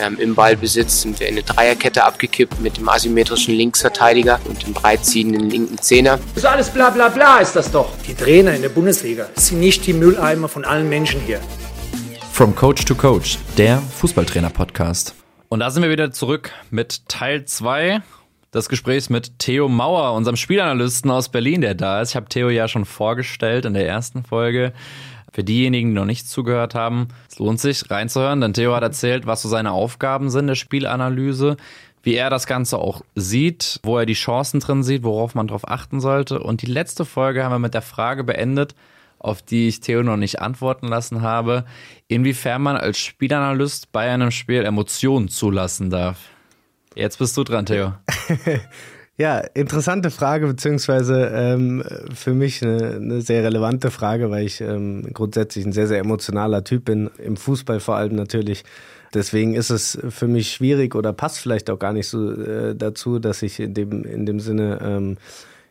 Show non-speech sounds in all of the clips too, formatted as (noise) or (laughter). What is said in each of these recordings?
Ähm, Im Ballbesitz sind wir in eine Dreierkette abgekippt mit dem asymmetrischen Linksverteidiger und dem breitziehenden linken Zehner. Das ist alles bla bla bla ist das doch. Die Trainer in der Bundesliga sind nicht die Mülleimer von allen Menschen hier. From Coach to Coach, der Fußballtrainer-Podcast. Und da sind wir wieder zurück mit Teil 2 des Gesprächs mit Theo Mauer, unserem Spielanalysten aus Berlin, der da ist. Ich habe Theo ja schon vorgestellt in der ersten Folge. Für diejenigen, die noch nicht zugehört haben, es lohnt sich reinzuhören, denn Theo hat erzählt, was so seine Aufgaben sind der Spielanalyse, wie er das Ganze auch sieht, wo er die Chancen drin sieht, worauf man drauf achten sollte. Und die letzte Folge haben wir mit der Frage beendet, auf die ich Theo noch nicht antworten lassen habe, inwiefern man als Spielanalyst bei einem Spiel Emotionen zulassen darf. Jetzt bist du dran, Theo. (laughs) Ja, interessante Frage, beziehungsweise ähm, für mich eine, eine, sehr relevante Frage, weil ich ähm, grundsätzlich ein sehr, sehr emotionaler Typ bin, im Fußball vor allem natürlich. Deswegen ist es für mich schwierig oder passt vielleicht auch gar nicht so äh, dazu, dass ich in dem, in dem Sinne ähm,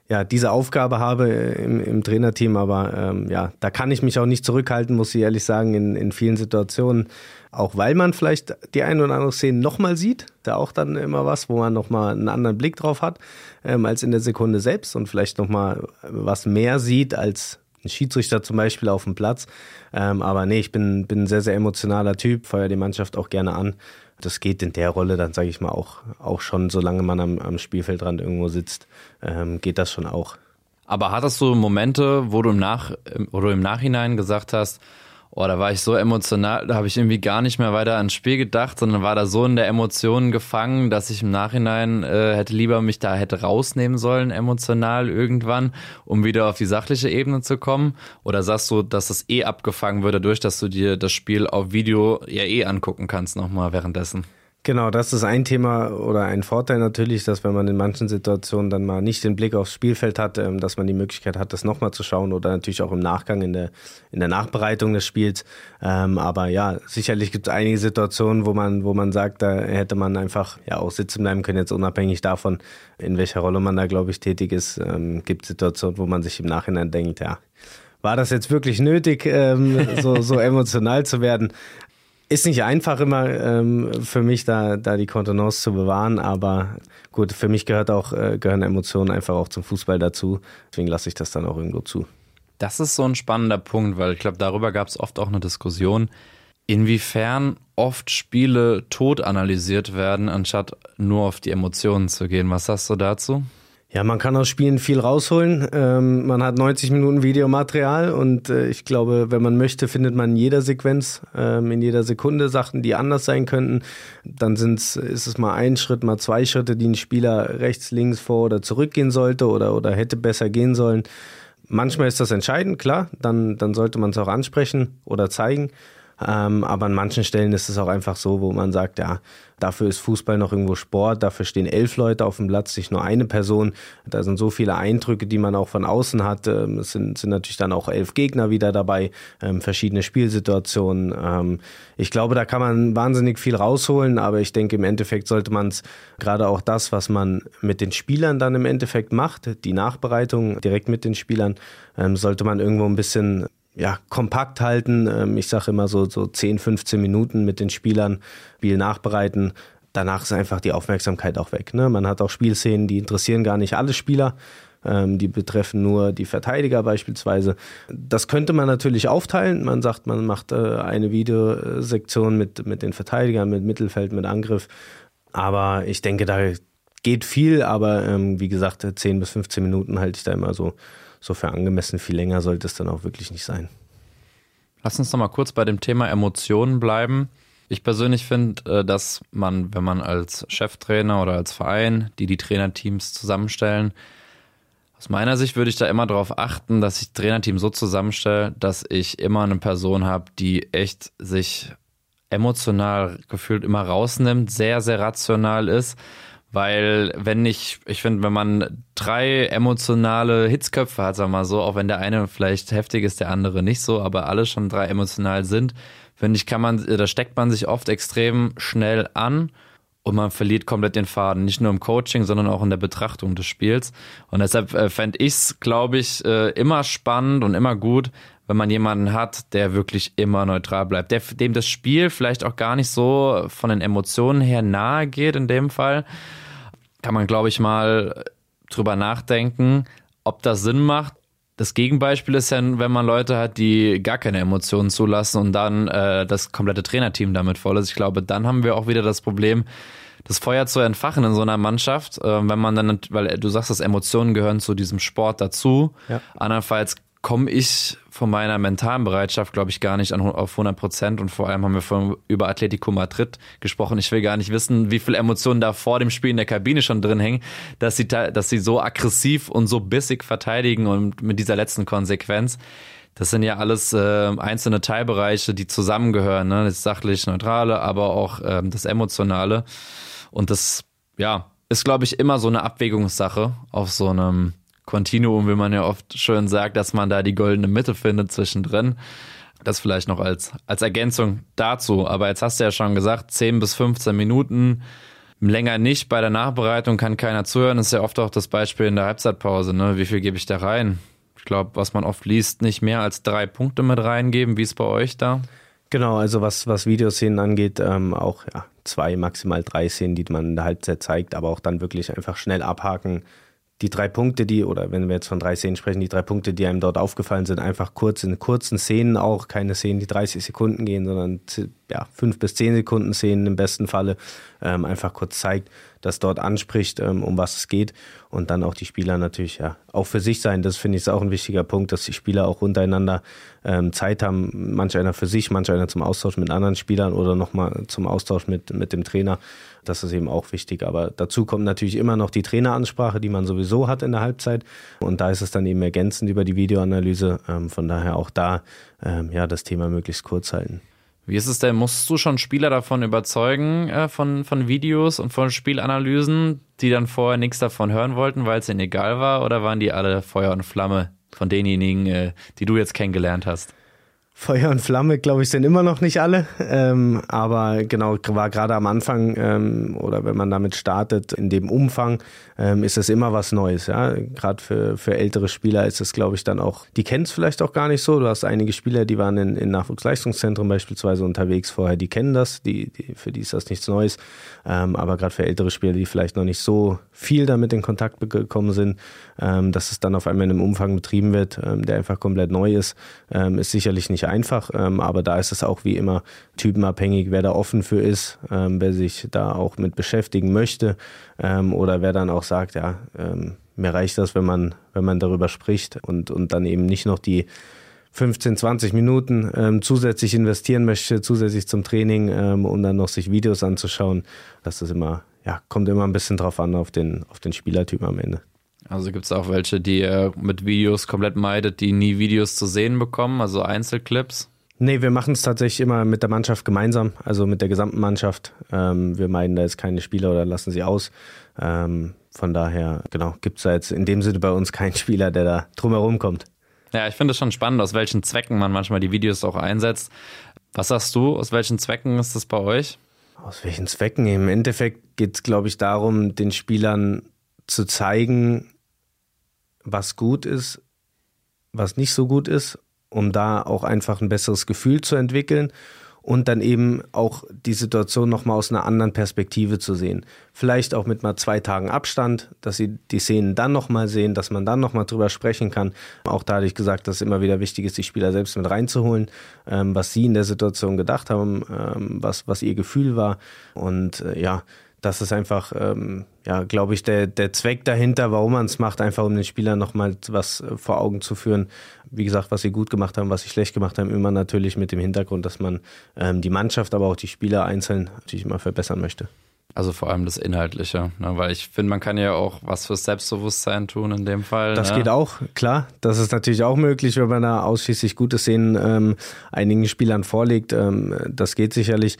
ja, diese Aufgabe habe im, im Trainerteam, aber ähm, ja, da kann ich mich auch nicht zurückhalten, muss ich ehrlich sagen, in, in vielen Situationen. Auch weil man vielleicht die ein oder andere Szene nochmal sieht, da auch dann immer was, wo man nochmal einen anderen Blick drauf hat, ähm, als in der Sekunde selbst und vielleicht nochmal was mehr sieht als ein Schiedsrichter zum Beispiel auf dem Platz. Ähm, aber nee, ich bin, bin ein sehr, sehr emotionaler Typ, feuer die Mannschaft auch gerne an das geht in der Rolle dann, sage ich mal, auch, auch schon, solange man am, am Spielfeldrand irgendwo sitzt, ähm, geht das schon auch. Aber hattest du Momente, wo du im, Nach wo du im Nachhinein gesagt hast, oh, da war ich so emotional, da habe ich irgendwie gar nicht mehr weiter ans Spiel gedacht, sondern war da so in der Emotion gefangen, dass ich im Nachhinein äh, hätte lieber mich da hätte rausnehmen sollen, emotional irgendwann, um wieder auf die sachliche Ebene zu kommen? Oder sagst du, dass das eh abgefangen würde, dadurch, dass du dir das Spiel auf Video ja eh angucken kannst nochmal währenddessen? Genau, das ist ein Thema oder ein Vorteil natürlich, dass wenn man in manchen Situationen dann mal nicht den Blick aufs Spielfeld hat, ähm, dass man die Möglichkeit hat, das nochmal zu schauen oder natürlich auch im Nachgang in der, in der Nachbereitung des Spiels. Ähm, aber ja, sicherlich gibt es einige Situationen, wo man, wo man sagt, da hätte man einfach ja auch sitzen bleiben können, jetzt unabhängig davon, in welcher Rolle man da, glaube ich, tätig ist. Ähm, gibt Situationen, wo man sich im Nachhinein denkt, ja, war das jetzt wirklich nötig, ähm, so, so emotional zu werden? Ist nicht einfach immer ähm, für mich, da, da die Kontenance zu bewahren, aber gut, für mich gehört auch, äh, gehören Emotionen einfach auch zum Fußball dazu. Deswegen lasse ich das dann auch irgendwo zu. Das ist so ein spannender Punkt, weil ich glaube, darüber gab es oft auch eine Diskussion, inwiefern oft Spiele tot analysiert werden, anstatt nur auf die Emotionen zu gehen. Was sagst du dazu? Ja, man kann aus Spielen viel rausholen. Ähm, man hat 90 Minuten Videomaterial und äh, ich glaube, wenn man möchte, findet man in jeder Sequenz, ähm, in jeder Sekunde Sachen, die anders sein könnten. Dann sind's, ist es mal ein Schritt, mal zwei Schritte, die ein Spieler rechts, links, vor oder zurückgehen sollte oder, oder hätte besser gehen sollen. Manchmal ist das entscheidend, klar, dann, dann sollte man es auch ansprechen oder zeigen. Ähm, aber an manchen Stellen ist es auch einfach so, wo man sagt, ja, dafür ist Fußball noch irgendwo Sport, dafür stehen elf Leute auf dem Platz, nicht nur eine Person. Da sind so viele Eindrücke, die man auch von außen hat. Ähm, es sind, sind natürlich dann auch elf Gegner wieder dabei, ähm, verschiedene Spielsituationen. Ähm, ich glaube, da kann man wahnsinnig viel rausholen, aber ich denke, im Endeffekt sollte man es gerade auch das, was man mit den Spielern dann im Endeffekt macht, die Nachbereitung direkt mit den Spielern, ähm, sollte man irgendwo ein bisschen ja, kompakt halten. Ähm, ich sage immer so, so 10, 15 Minuten mit den Spielern, Spiel nachbereiten. Danach ist einfach die Aufmerksamkeit auch weg. Ne? Man hat auch Spielszenen, die interessieren gar nicht alle Spieler. Ähm, die betreffen nur die Verteidiger beispielsweise. Das könnte man natürlich aufteilen. Man sagt, man macht äh, eine Videosektion mit, mit den Verteidigern, mit Mittelfeld, mit Angriff. Aber ich denke, da geht viel. Aber ähm, wie gesagt, 10 bis 15 Minuten halte ich da immer so so für angemessen. Viel länger sollte es dann auch wirklich nicht sein. Lass uns noch mal kurz bei dem Thema Emotionen bleiben. Ich persönlich finde, äh, dass man, wenn man als Cheftrainer oder als Verein, die die Trainerteams zusammenstellen, aus meiner Sicht würde ich da immer darauf achten, dass ich Trainerteam so zusammenstelle, dass ich immer eine Person habe, die echt sich emotional gefühlt immer rausnimmt, sehr, sehr rational ist weil wenn ich, ich finde, wenn man drei emotionale Hitzköpfe hat, sagen wir mal so, auch wenn der eine vielleicht heftig ist, der andere nicht so, aber alle schon drei emotional sind, finde ich, kann man, da steckt man sich oft extrem schnell an und man verliert komplett den Faden. Nicht nur im Coaching, sondern auch in der Betrachtung des Spiels. Und deshalb äh, fände ich es, glaube ich, äh, immer spannend und immer gut, wenn man jemanden hat, der wirklich immer neutral bleibt, der, dem das Spiel vielleicht auch gar nicht so von den Emotionen her nahe geht in dem Fall, kann man, glaube ich, mal drüber nachdenken, ob das Sinn macht. Das Gegenbeispiel ist ja, wenn man Leute hat, die gar keine Emotionen zulassen und dann äh, das komplette Trainerteam damit voll ist. Ich glaube, dann haben wir auch wieder das Problem, das Feuer zu entfachen in so einer Mannschaft, äh, wenn man dann, weil du sagst, dass Emotionen gehören zu diesem Sport dazu. Ja. Andernfalls komme ich von meiner mentalen Bereitschaft, glaube ich, gar nicht an, auf 100 Prozent. Und vor allem haben wir vorhin über Atletico Madrid gesprochen. Ich will gar nicht wissen, wie viel Emotionen da vor dem Spiel in der Kabine schon drin hängen, dass sie, dass sie so aggressiv und so bissig verteidigen und mit dieser letzten Konsequenz. Das sind ja alles äh, einzelne Teilbereiche, die zusammengehören. Ne? Das sachlich-neutrale, aber auch ähm, das Emotionale. Und das, ja, ist, glaube ich, immer so eine Abwägungssache auf so einem Continuum, wie man ja oft schön sagt, dass man da die goldene Mitte findet zwischendrin. Das vielleicht noch als, als Ergänzung dazu. Aber jetzt hast du ja schon gesagt, 10 bis 15 Minuten. Länger nicht. Bei der Nachbereitung kann keiner zuhören. Das ist ja oft auch das Beispiel in der Halbzeitpause. Ne? Wie viel gebe ich da rein? Ich glaube, was man oft liest, nicht mehr als drei Punkte mit reingeben. Wie ist bei euch da? Genau, also was, was Videoszenen angeht, ähm, auch ja, zwei, maximal drei Szenen, die man in der Halbzeit zeigt, aber auch dann wirklich einfach schnell abhaken, die drei Punkte, die, oder wenn wir jetzt von drei Szenen sprechen, die drei Punkte, die einem dort aufgefallen sind, einfach kurz in kurzen Szenen auch, keine Szenen, die 30 Sekunden gehen, sondern ja, fünf bis zehn Sekunden Szenen im besten Falle, ähm, einfach kurz zeigt, das dort anspricht, ähm, um was es geht. Und dann auch die Spieler natürlich ja auch für sich sein. Das finde ich ist auch ein wichtiger Punkt, dass die Spieler auch untereinander ähm, Zeit haben. Manch einer für sich, manch einer zum Austausch mit anderen Spielern oder nochmal zum Austausch mit, mit dem Trainer. Das ist eben auch wichtig. Aber dazu kommt natürlich immer noch die Traineransprache, die man sowieso hat in der Halbzeit. Und da ist es dann eben ergänzend über die Videoanalyse. Ähm, von daher auch da ähm, ja das Thema möglichst kurz halten. Wie ist es denn? Musst du schon Spieler davon überzeugen, äh, von, von Videos und von Spielanalysen, die dann vorher nichts davon hören wollten, weil es ihnen egal war? Oder waren die alle Feuer und Flamme von denjenigen, äh, die du jetzt kennengelernt hast? Feuer und Flamme, glaube ich, sind immer noch nicht alle. Ähm, aber genau, war gerade am Anfang ähm, oder wenn man damit startet, in dem Umfang, ähm, ist es immer was Neues. Ja? Gerade für, für ältere Spieler ist es, glaube ich, dann auch, die kennen es vielleicht auch gar nicht so. Du hast einige Spieler, die waren in, in Nachwuchsleistungszentren beispielsweise unterwegs vorher, die kennen das, die, die, für die ist das nichts Neues. Ähm, aber gerade für ältere Spieler, die vielleicht noch nicht so viel damit in Kontakt gekommen sind, ähm, dass es dann auf einmal in einem Umfang betrieben wird, ähm, der einfach komplett neu ist, ist sicherlich nicht einfach, ähm, aber da ist es auch wie immer typenabhängig, wer da offen für ist, ähm, wer sich da auch mit beschäftigen möchte ähm, oder wer dann auch sagt, ja, ähm, mir reicht das, wenn man, wenn man darüber spricht und, und dann eben nicht noch die 15, 20 Minuten ähm, zusätzlich investieren möchte, zusätzlich zum Training, ähm, um dann noch sich Videos anzuschauen. Das ist immer, ja, kommt immer ein bisschen drauf an, auf den, auf den Spielertyp am Ende. Also gibt es auch welche, die er mit Videos komplett meidet, die nie Videos zu sehen bekommen, also Einzelclips? Nee, wir machen es tatsächlich immer mit der Mannschaft gemeinsam, also mit der gesamten Mannschaft. Ähm, wir meiden da jetzt keine Spieler oder lassen sie aus. Ähm, von daher, genau, gibt es da jetzt in dem Sinne bei uns keinen (laughs) Spieler, der da drumherum kommt. Ja, ich finde es schon spannend, aus welchen Zwecken man manchmal die Videos auch einsetzt. Was sagst du, aus welchen Zwecken ist das bei euch? Aus welchen Zwecken? Im Endeffekt geht es, glaube ich, darum, den Spielern zu zeigen, was gut ist, was nicht so gut ist, um da auch einfach ein besseres Gefühl zu entwickeln und dann eben auch die Situation nochmal aus einer anderen Perspektive zu sehen. Vielleicht auch mit mal zwei Tagen Abstand, dass sie die Szenen dann nochmal sehen, dass man dann nochmal drüber sprechen kann. Auch da hatte ich gesagt, dass es immer wieder wichtig ist, die Spieler selbst mit reinzuholen, ähm, was sie in der Situation gedacht haben, ähm, was, was ihr Gefühl war. Und äh, ja, das ist einfach, ähm, ja, glaube ich, der, der Zweck dahinter, warum man es macht, einfach um den Spielern nochmal was äh, vor Augen zu führen. Wie gesagt, was sie gut gemacht haben, was sie schlecht gemacht haben, immer natürlich mit dem Hintergrund, dass man ähm, die Mannschaft, aber auch die Spieler einzeln natürlich immer verbessern möchte. Also vor allem das Inhaltliche, ne? weil ich finde, man kann ja auch was fürs Selbstbewusstsein tun in dem Fall. Das ne? geht auch, klar. Das ist natürlich auch möglich, wenn man da ausschließlich gute Szenen ähm, einigen Spielern vorlegt. Ähm, das geht sicherlich.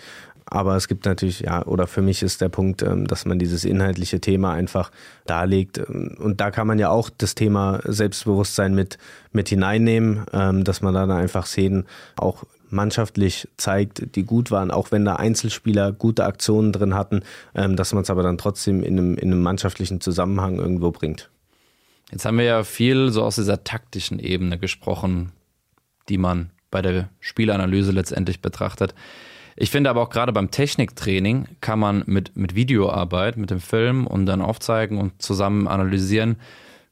Aber es gibt natürlich, ja, oder für mich ist der Punkt, ähm, dass man dieses inhaltliche Thema einfach darlegt. Und da kann man ja auch das Thema Selbstbewusstsein mit, mit hineinnehmen, ähm, dass man dann einfach Szenen auch mannschaftlich zeigt, die gut waren, auch wenn da Einzelspieler gute Aktionen drin hatten, ähm, dass man es aber dann trotzdem in einem, in einem mannschaftlichen Zusammenhang irgendwo bringt. Jetzt haben wir ja viel so aus dieser taktischen Ebene gesprochen die man bei der Spielanalyse letztendlich betrachtet. Ich finde aber auch gerade beim Techniktraining kann man mit, mit Videoarbeit, mit dem Film und dann aufzeigen und zusammen analysieren,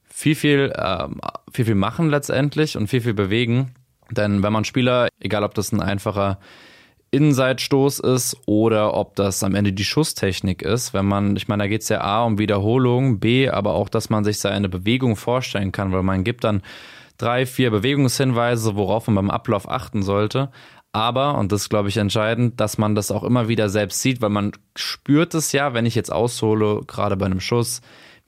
viel, viel, äh, viel, viel machen letztendlich und viel, viel bewegen. Denn wenn man Spieler, egal ob das ein einfacher Innenseitstoß ist oder ob das am Ende die Schusstechnik ist, wenn man, ich meine, da geht es ja A um Wiederholung, B, aber auch, dass man sich seine Bewegung vorstellen kann, weil man gibt dann drei, vier Bewegungshinweise, worauf man beim Ablauf achten sollte. Aber, und das ist, glaube ich, entscheidend, dass man das auch immer wieder selbst sieht, weil man spürt es ja, wenn ich jetzt aushole, gerade bei einem Schuss,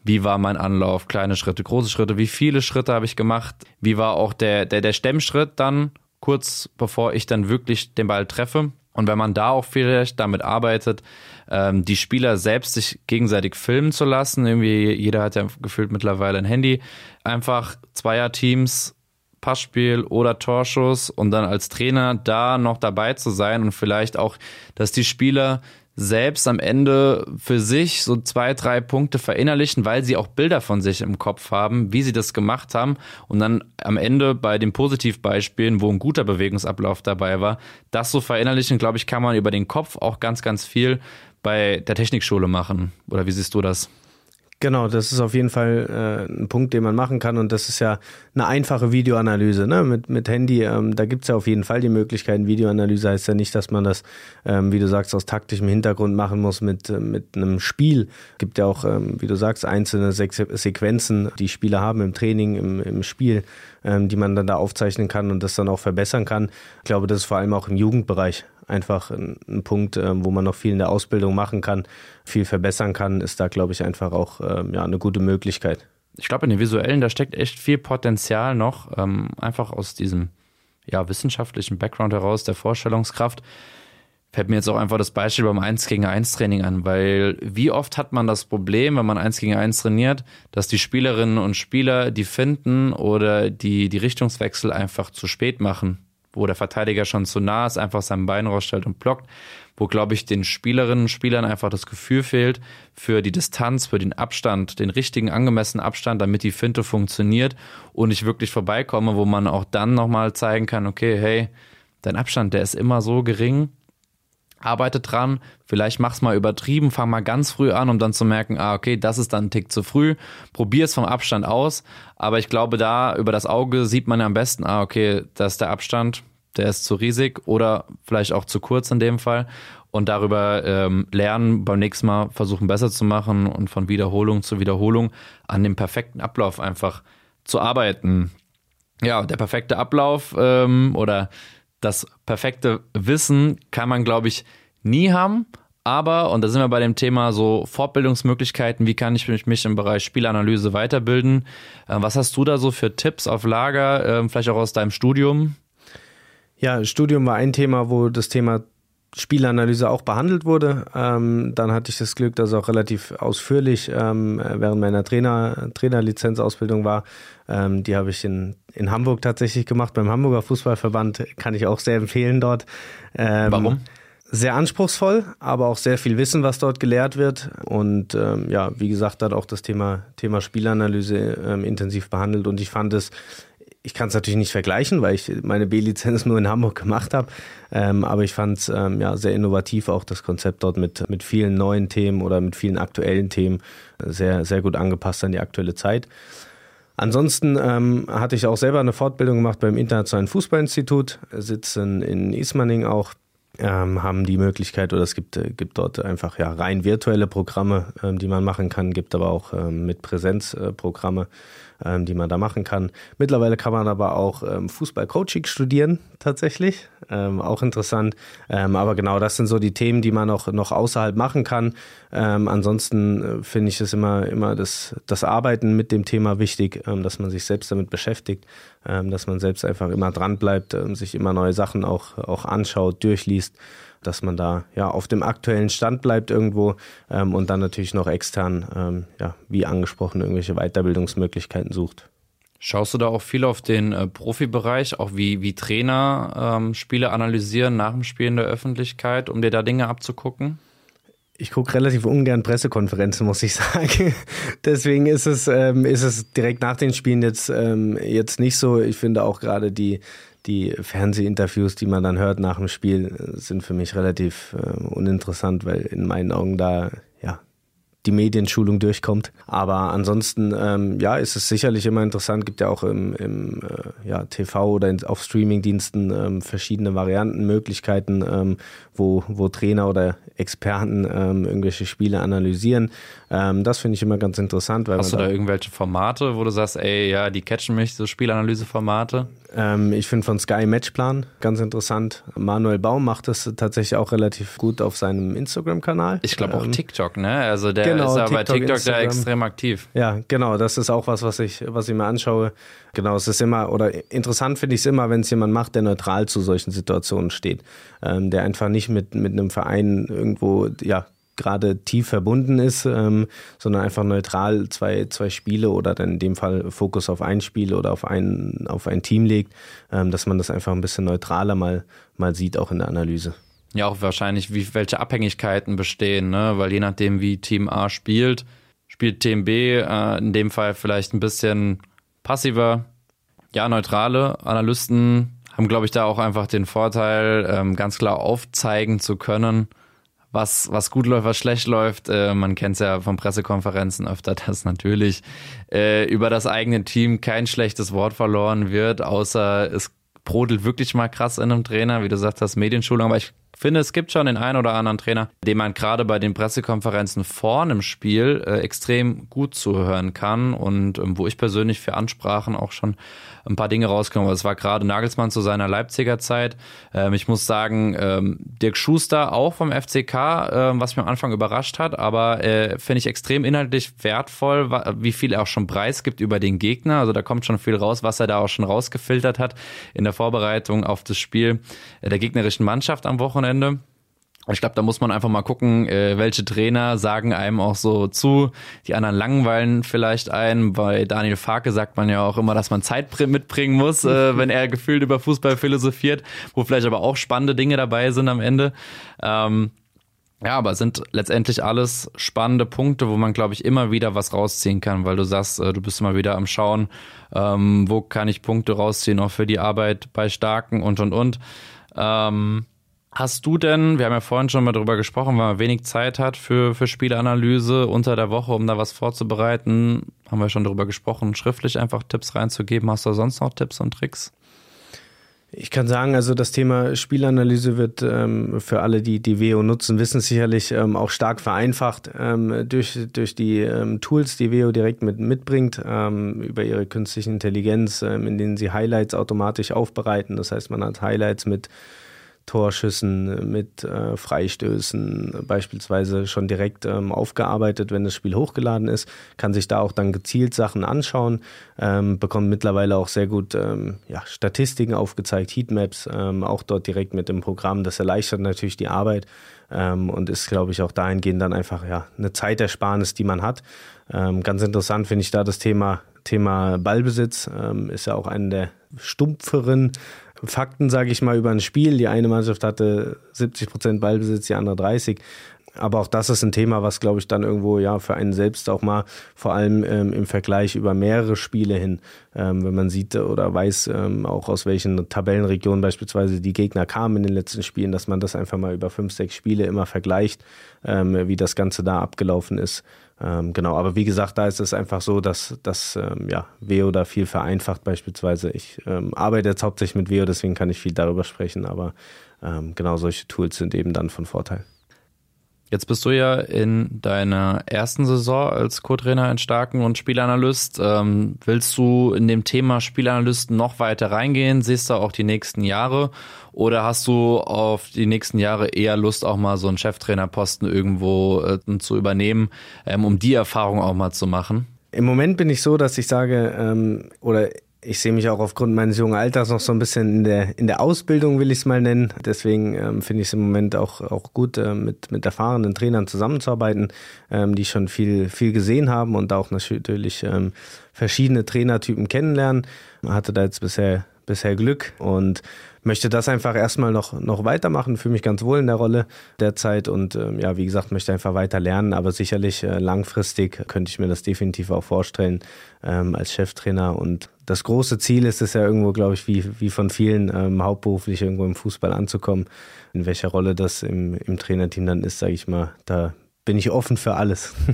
wie war mein Anlauf, kleine Schritte, große Schritte, wie viele Schritte habe ich gemacht, wie war auch der, der, der Stemmschritt dann, kurz bevor ich dann wirklich den Ball treffe. Und wenn man da auch vielleicht damit arbeitet, ähm, die Spieler selbst sich gegenseitig filmen zu lassen, irgendwie jeder hat ja gefühlt mittlerweile ein Handy, einfach Zweierteams Passspiel oder Torschuss und dann als Trainer da noch dabei zu sein und vielleicht auch, dass die Spieler selbst am Ende für sich so zwei, drei Punkte verinnerlichen, weil sie auch Bilder von sich im Kopf haben, wie sie das gemacht haben und dann am Ende bei den Positivbeispielen, wo ein guter Bewegungsablauf dabei war, das so verinnerlichen, glaube ich, kann man über den Kopf auch ganz, ganz viel bei der Technikschule machen. Oder wie siehst du das? Genau, das ist auf jeden Fall äh, ein Punkt, den man machen kann und das ist ja eine einfache Videoanalyse ne? mit, mit Handy. Ähm, da gibt's ja auf jeden Fall die Möglichkeiten. Videoanalyse heißt ja nicht, dass man das, ähm, wie du sagst, aus taktischem Hintergrund machen muss mit, äh, mit einem Spiel. Gibt ja auch, ähm, wie du sagst, einzelne Se Sequenzen, die Spieler haben im Training, im, im Spiel, ähm, die man dann da aufzeichnen kann und das dann auch verbessern kann. Ich glaube, das ist vor allem auch im Jugendbereich einfach ein, Punkt, ähm, wo man noch viel in der Ausbildung machen kann, viel verbessern kann, ist da, glaube ich, einfach auch ähm, ja, eine gute Möglichkeit. Ich glaube, in den visuellen, da steckt echt viel Potenzial noch, ähm, einfach aus diesem ja, wissenschaftlichen Background heraus, der Vorstellungskraft. Fällt mir jetzt auch einfach das Beispiel beim 1 gegen 1 Training an, weil wie oft hat man das Problem, wenn man 1 gegen 1 trainiert, dass die Spielerinnen und Spieler die finden oder die, die Richtungswechsel einfach zu spät machen wo der Verteidiger schon zu nah ist, einfach sein Bein rausstellt und blockt, wo, glaube ich, den Spielerinnen und Spielern einfach das Gefühl fehlt für die Distanz, für den Abstand, den richtigen angemessenen Abstand, damit die Finte funktioniert und ich wirklich vorbeikomme, wo man auch dann nochmal zeigen kann, okay, hey, dein Abstand, der ist immer so gering, arbeite dran, vielleicht mach's mal übertrieben, fang mal ganz früh an, um dann zu merken, ah, okay, das ist dann ein Tick zu früh. Probier es vom Abstand aus, aber ich glaube, da über das Auge sieht man ja am besten, ah, okay, das ist der Abstand, der ist zu riesig oder vielleicht auch zu kurz in dem Fall. Und darüber ähm, lernen, beim nächsten Mal versuchen besser zu machen und von Wiederholung zu Wiederholung an dem perfekten Ablauf einfach zu arbeiten. Ja, der perfekte Ablauf ähm, oder das perfekte Wissen kann man, glaube ich, nie haben. Aber, und da sind wir bei dem Thema so Fortbildungsmöglichkeiten, wie kann ich mich im Bereich Spielanalyse weiterbilden? Äh, was hast du da so für Tipps auf Lager, ähm, vielleicht auch aus deinem Studium? Ja, Studium war ein Thema, wo das Thema Spielanalyse auch behandelt wurde. Ähm, dann hatte ich das Glück, dass auch relativ ausführlich ähm, während meiner Trainer, Trainerlizenzausbildung war. Ähm, die habe ich in, in Hamburg tatsächlich gemacht, beim Hamburger Fußballverband. Kann ich auch sehr empfehlen dort. Ähm, Warum? Sehr anspruchsvoll, aber auch sehr viel Wissen, was dort gelehrt wird. Und ähm, ja, wie gesagt, hat auch das Thema, Thema Spielanalyse ähm, intensiv behandelt. Und ich fand es ich kann es natürlich nicht vergleichen, weil ich meine B-Lizenz (laughs) nur in Hamburg gemacht habe. Ähm, aber ich fand es ähm, ja sehr innovativ, auch das Konzept dort mit, mit vielen neuen Themen oder mit vielen aktuellen Themen sehr, sehr gut angepasst an die aktuelle Zeit. Ansonsten ähm, hatte ich auch selber eine Fortbildung gemacht beim Internationalen Fußballinstitut, sitzen in Ismaning auch, ähm, haben die Möglichkeit oder es gibt, äh, gibt dort einfach ja rein virtuelle Programme, ähm, die man machen kann, gibt aber auch ähm, mit Präsenzprogramme. Äh, ähm, die man da machen kann. Mittlerweile kann man aber auch ähm, Fußball-Coaching studieren, tatsächlich. Ähm, auch interessant. Ähm, aber genau, das sind so die Themen, die man noch, noch außerhalb machen kann. Ähm, ansonsten äh, finde ich es immer, immer das, das Arbeiten mit dem Thema wichtig, ähm, dass man sich selbst damit beschäftigt, dass man selbst einfach immer dran bleibt, sich immer neue Sachen auch, auch anschaut, durchliest dass man da ja auf dem aktuellen Stand bleibt irgendwo ähm, und dann natürlich noch extern, ähm, ja, wie angesprochen, irgendwelche Weiterbildungsmöglichkeiten sucht. Schaust du da auch viel auf den äh, Profibereich, auch wie, wie Trainer ähm, Spiele analysieren nach dem Spiel in der Öffentlichkeit, um dir da Dinge abzugucken? Ich gucke relativ ungern Pressekonferenzen, muss ich (laughs) sagen. Deswegen ist es, ähm, ist es direkt nach den Spielen jetzt, ähm, jetzt nicht so. Ich finde auch gerade die, die Fernsehinterviews, die man dann hört nach dem Spiel, sind für mich relativ äh, uninteressant, weil in meinen Augen da die Medienschulung durchkommt. Aber ansonsten, ähm, ja, ist es sicherlich immer interessant. Gibt ja auch im, im äh, ja, TV oder in, auf Streamingdiensten ähm, verschiedene Varianten, Möglichkeiten, ähm, wo, wo Trainer oder Experten ähm, irgendwelche Spiele analysieren. Ähm, das finde ich immer ganz interessant. Weil Hast du da, da irgendwelche Formate, wo du sagst, ey, ja, die catchen mich, so Spielanalyseformate? Ähm, ich finde von Sky Matchplan ganz interessant. Manuel Baum macht das tatsächlich auch relativ gut auf seinem Instagram-Kanal. Ich glaube auch ähm, TikTok, ne? Also der genau, ist ja bei TikTok Instagram. da extrem aktiv. Ja, genau. Das ist auch was, was ich, was ich mir anschaue. Genau, es ist immer, oder interessant finde ich es immer, wenn es jemand macht, der neutral zu solchen Situationen steht. Ähm, der einfach nicht mit, mit einem Verein irgendwo, ja, gerade tief verbunden ist, ähm, sondern einfach neutral zwei, zwei Spiele oder dann in dem Fall Fokus auf ein Spiel oder auf ein, auf ein Team legt, ähm, dass man das einfach ein bisschen neutraler mal, mal sieht, auch in der Analyse. Ja, auch wahrscheinlich, wie, welche Abhängigkeiten bestehen, ne? weil je nachdem, wie Team A spielt, spielt Team B äh, in dem Fall vielleicht ein bisschen passiver. Ja, neutrale Analysten haben, glaube ich, da auch einfach den Vorteil, ähm, ganz klar aufzeigen zu können, was, was gut läuft, was schlecht läuft. Äh, man kennt es ja von Pressekonferenzen öfter, (laughs) dass natürlich äh, über das eigene Team kein schlechtes Wort verloren wird, außer es brodelt wirklich mal krass in einem Trainer, wie du sagst, das Medienschulung. Aber ich finde, es gibt schon den einen oder anderen Trainer, dem man gerade bei den Pressekonferenzen vor einem Spiel äh, extrem gut zuhören kann und ähm, wo ich persönlich für Ansprachen auch schon ein paar Dinge rausgenommen. Es war gerade Nagelsmann zu seiner Leipziger Zeit. Ähm, ich muss sagen, ähm, Dirk Schuster auch vom FCK, äh, was mich am Anfang überrascht hat, aber äh, finde ich extrem inhaltlich wertvoll, wie viel er auch schon preisgibt über den Gegner. Also da kommt schon viel raus, was er da auch schon rausgefiltert hat in der Vorbereitung auf das Spiel der gegnerischen Mannschaft am Wochenende. Ich glaube, da muss man einfach mal gucken, äh, welche Trainer sagen einem auch so zu. Die anderen langweilen vielleicht ein. Bei Daniel Farke sagt man ja auch immer, dass man Zeit mitbringen muss, äh, (laughs) wenn er gefühlt über Fußball philosophiert, wo vielleicht aber auch spannende Dinge dabei sind am Ende. Ähm, ja, aber sind letztendlich alles spannende Punkte, wo man, glaube ich, immer wieder was rausziehen kann, weil du sagst, äh, du bist immer wieder am Schauen, ähm, wo kann ich Punkte rausziehen, auch für die Arbeit bei Starken und und und. Ähm, Hast du denn, wir haben ja vorhin schon mal darüber gesprochen, weil man wenig Zeit hat für, für Spielanalyse unter der Woche, um da was vorzubereiten, haben wir schon darüber gesprochen, schriftlich einfach Tipps reinzugeben. Hast du sonst noch Tipps und Tricks? Ich kann sagen, also das Thema Spielanalyse wird ähm, für alle, die die WO nutzen, wissen sicherlich ähm, auch stark vereinfacht ähm, durch, durch die ähm, Tools, die WO direkt mit, mitbringt, ähm, über ihre künstliche Intelligenz, ähm, in denen sie Highlights automatisch aufbereiten. Das heißt, man hat Highlights mit Torschüssen, mit äh, Freistößen beispielsweise schon direkt ähm, aufgearbeitet, wenn das Spiel hochgeladen ist, kann sich da auch dann gezielt Sachen anschauen, ähm, bekommt mittlerweile auch sehr gut ähm, ja, Statistiken aufgezeigt, Heatmaps, ähm, auch dort direkt mit dem Programm. Das erleichtert natürlich die Arbeit ähm, und ist, glaube ich, auch dahingehend dann einfach ja, eine Zeitersparnis, die man hat. Ähm, ganz interessant finde ich da das Thema Thema Ballbesitz ähm, ist ja auch eine der stumpferen Fakten, sage ich mal, über ein Spiel. Die eine Mannschaft hatte 70 Prozent Ballbesitz, die andere 30. Aber auch das ist ein Thema, was, glaube ich, dann irgendwo ja für einen selbst auch mal vor allem ähm, im Vergleich über mehrere Spiele hin, ähm, wenn man sieht oder weiß, ähm, auch aus welchen Tabellenregionen beispielsweise die Gegner kamen in den letzten Spielen, dass man das einfach mal über fünf, sechs Spiele immer vergleicht, ähm, wie das Ganze da abgelaufen ist. Ähm, genau, aber wie gesagt, da ist es einfach so, dass, dass ähm, ja, Veo da viel vereinfacht beispielsweise. Ich arbeite jetzt hauptsächlich mit Veo, deswegen kann ich viel darüber sprechen, aber genau solche Tools sind eben dann von Vorteil. Jetzt bist du ja in deiner ersten Saison als Co-Trainer in Starken und Spielanalyst. Ähm, willst du in dem Thema Spielanalysten noch weiter reingehen? Siehst du auch die nächsten Jahre? Oder hast du auf die nächsten Jahre eher Lust, auch mal so einen Cheftrainerposten irgendwo äh, zu übernehmen, ähm, um die Erfahrung auch mal zu machen? Im Moment bin ich so, dass ich sage, ähm, oder ich sehe mich auch aufgrund meines jungen Alters noch so ein bisschen in der, in der Ausbildung, will ich es mal nennen. Deswegen ähm, finde ich es im Moment auch, auch gut, äh, mit, mit erfahrenen Trainern zusammenzuarbeiten, ähm, die schon viel, viel gesehen haben und auch natürlich ähm, verschiedene Trainertypen kennenlernen. Man hatte da jetzt bisher bisher Glück und möchte das einfach erstmal noch, noch weitermachen, fühle mich ganz wohl in der Rolle derzeit und ähm, ja, wie gesagt, möchte einfach weiter lernen, aber sicherlich äh, langfristig könnte ich mir das definitiv auch vorstellen ähm, als Cheftrainer und das große Ziel ist es ja irgendwo, glaube ich, wie, wie von vielen ähm, hauptberuflich irgendwo im Fußball anzukommen. In welcher Rolle das im, im Trainerteam dann ist, sage ich mal, da bin ich offen für alles. (laughs)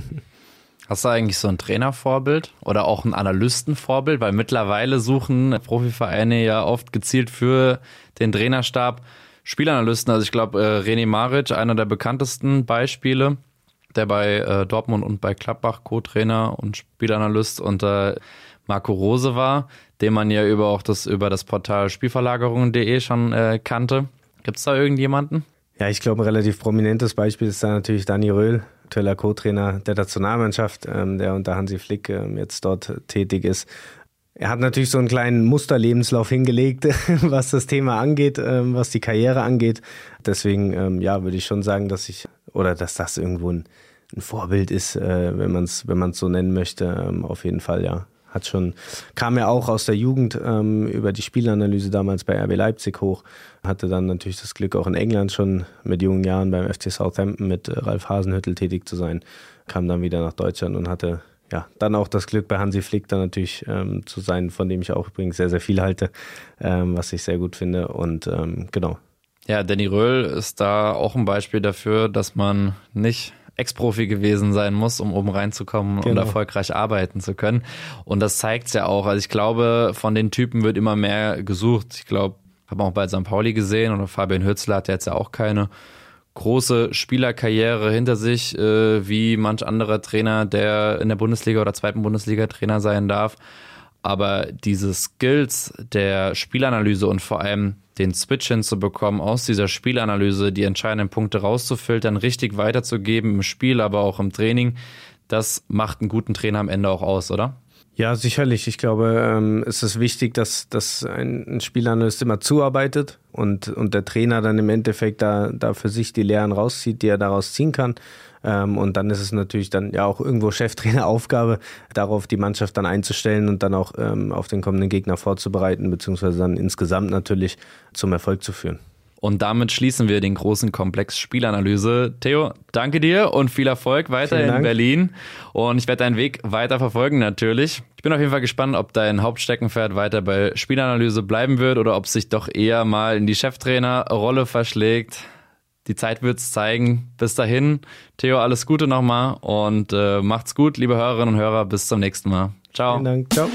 Hast du eigentlich so ein Trainervorbild oder auch ein Analystenvorbild? Weil mittlerweile suchen Profivereine ja oft gezielt für den Trainerstab Spielanalysten. Also ich glaube, äh, René Maric, einer der bekanntesten Beispiele, der bei äh, Dortmund und bei Klappbach Co-Trainer und Spielanalyst unter Marco Rose war, den man ja über auch das über das Portal Spielverlagerungen.de schon äh, kannte. Gibt es da irgendjemanden? Ja, ich glaube, ein relativ prominentes Beispiel ist da natürlich Dani Röhl, aktueller Co-Trainer der Nationalmannschaft, ähm, der unter Hansi Flick ähm, jetzt dort tätig ist. Er hat natürlich so einen kleinen Musterlebenslauf hingelegt, (laughs) was das Thema angeht, ähm, was die Karriere angeht. Deswegen, ähm, ja, würde ich schon sagen, dass ich, oder dass das irgendwo ein, ein Vorbild ist, äh, wenn man es wenn man's so nennen möchte, ähm, auf jeden Fall, ja hat schon, kam ja auch aus der Jugend ähm, über die Spielanalyse damals bei RB Leipzig hoch, hatte dann natürlich das Glück, auch in England schon mit jungen Jahren beim FC Southampton mit äh, Ralf Hasenhüttel tätig zu sein, kam dann wieder nach Deutschland und hatte ja, dann auch das Glück bei Hansi Flick dann natürlich ähm, zu sein, von dem ich auch übrigens sehr, sehr viel halte, ähm, was ich sehr gut finde. Und ähm, genau. Ja, Danny Röhl ist da auch ein Beispiel dafür, dass man nicht Ex-Profi gewesen sein muss, um oben reinzukommen genau. und erfolgreich arbeiten zu können. Und das zeigt's ja auch. Also ich glaube, von den Typen wird immer mehr gesucht. Ich glaube, haben auch bei St. Pauli gesehen oder Fabian Hützler hat jetzt ja auch keine große Spielerkarriere hinter sich, äh, wie manch anderer Trainer, der in der Bundesliga oder zweiten Bundesliga Trainer sein darf. Aber diese Skills der Spielanalyse und vor allem den Switch hinzubekommen, aus dieser Spielanalyse die entscheidenden Punkte rauszufiltern, richtig weiterzugeben im Spiel, aber auch im Training, das macht einen guten Trainer am Ende auch aus, oder? Ja, sicherlich. Ich glaube, ähm, es ist wichtig, dass, dass ein Spielanalyst immer zuarbeitet und, und der Trainer dann im Endeffekt da, da für sich die Lehren rauszieht, die er daraus ziehen kann. Ähm, und dann ist es natürlich dann ja auch irgendwo (laughs) Cheftraineraufgabe, darauf die Mannschaft dann einzustellen und dann auch ähm, auf den kommenden Gegner vorzubereiten, beziehungsweise dann insgesamt natürlich zum Erfolg zu führen. Und damit schließen wir den großen Komplex Spielanalyse. Theo, danke dir und viel Erfolg weiter in Berlin. Und ich werde deinen Weg weiter verfolgen natürlich. Ich bin auf jeden Fall gespannt, ob dein Hauptsteckenpferd weiter bei Spielanalyse bleiben wird oder ob es sich doch eher mal in die Cheftrainerrolle verschlägt. Die Zeit wird's zeigen. Bis dahin, Theo, alles Gute nochmal und äh, macht's gut, liebe Hörerinnen und Hörer. Bis zum nächsten Mal. Ciao. Vielen Dank. Ciao.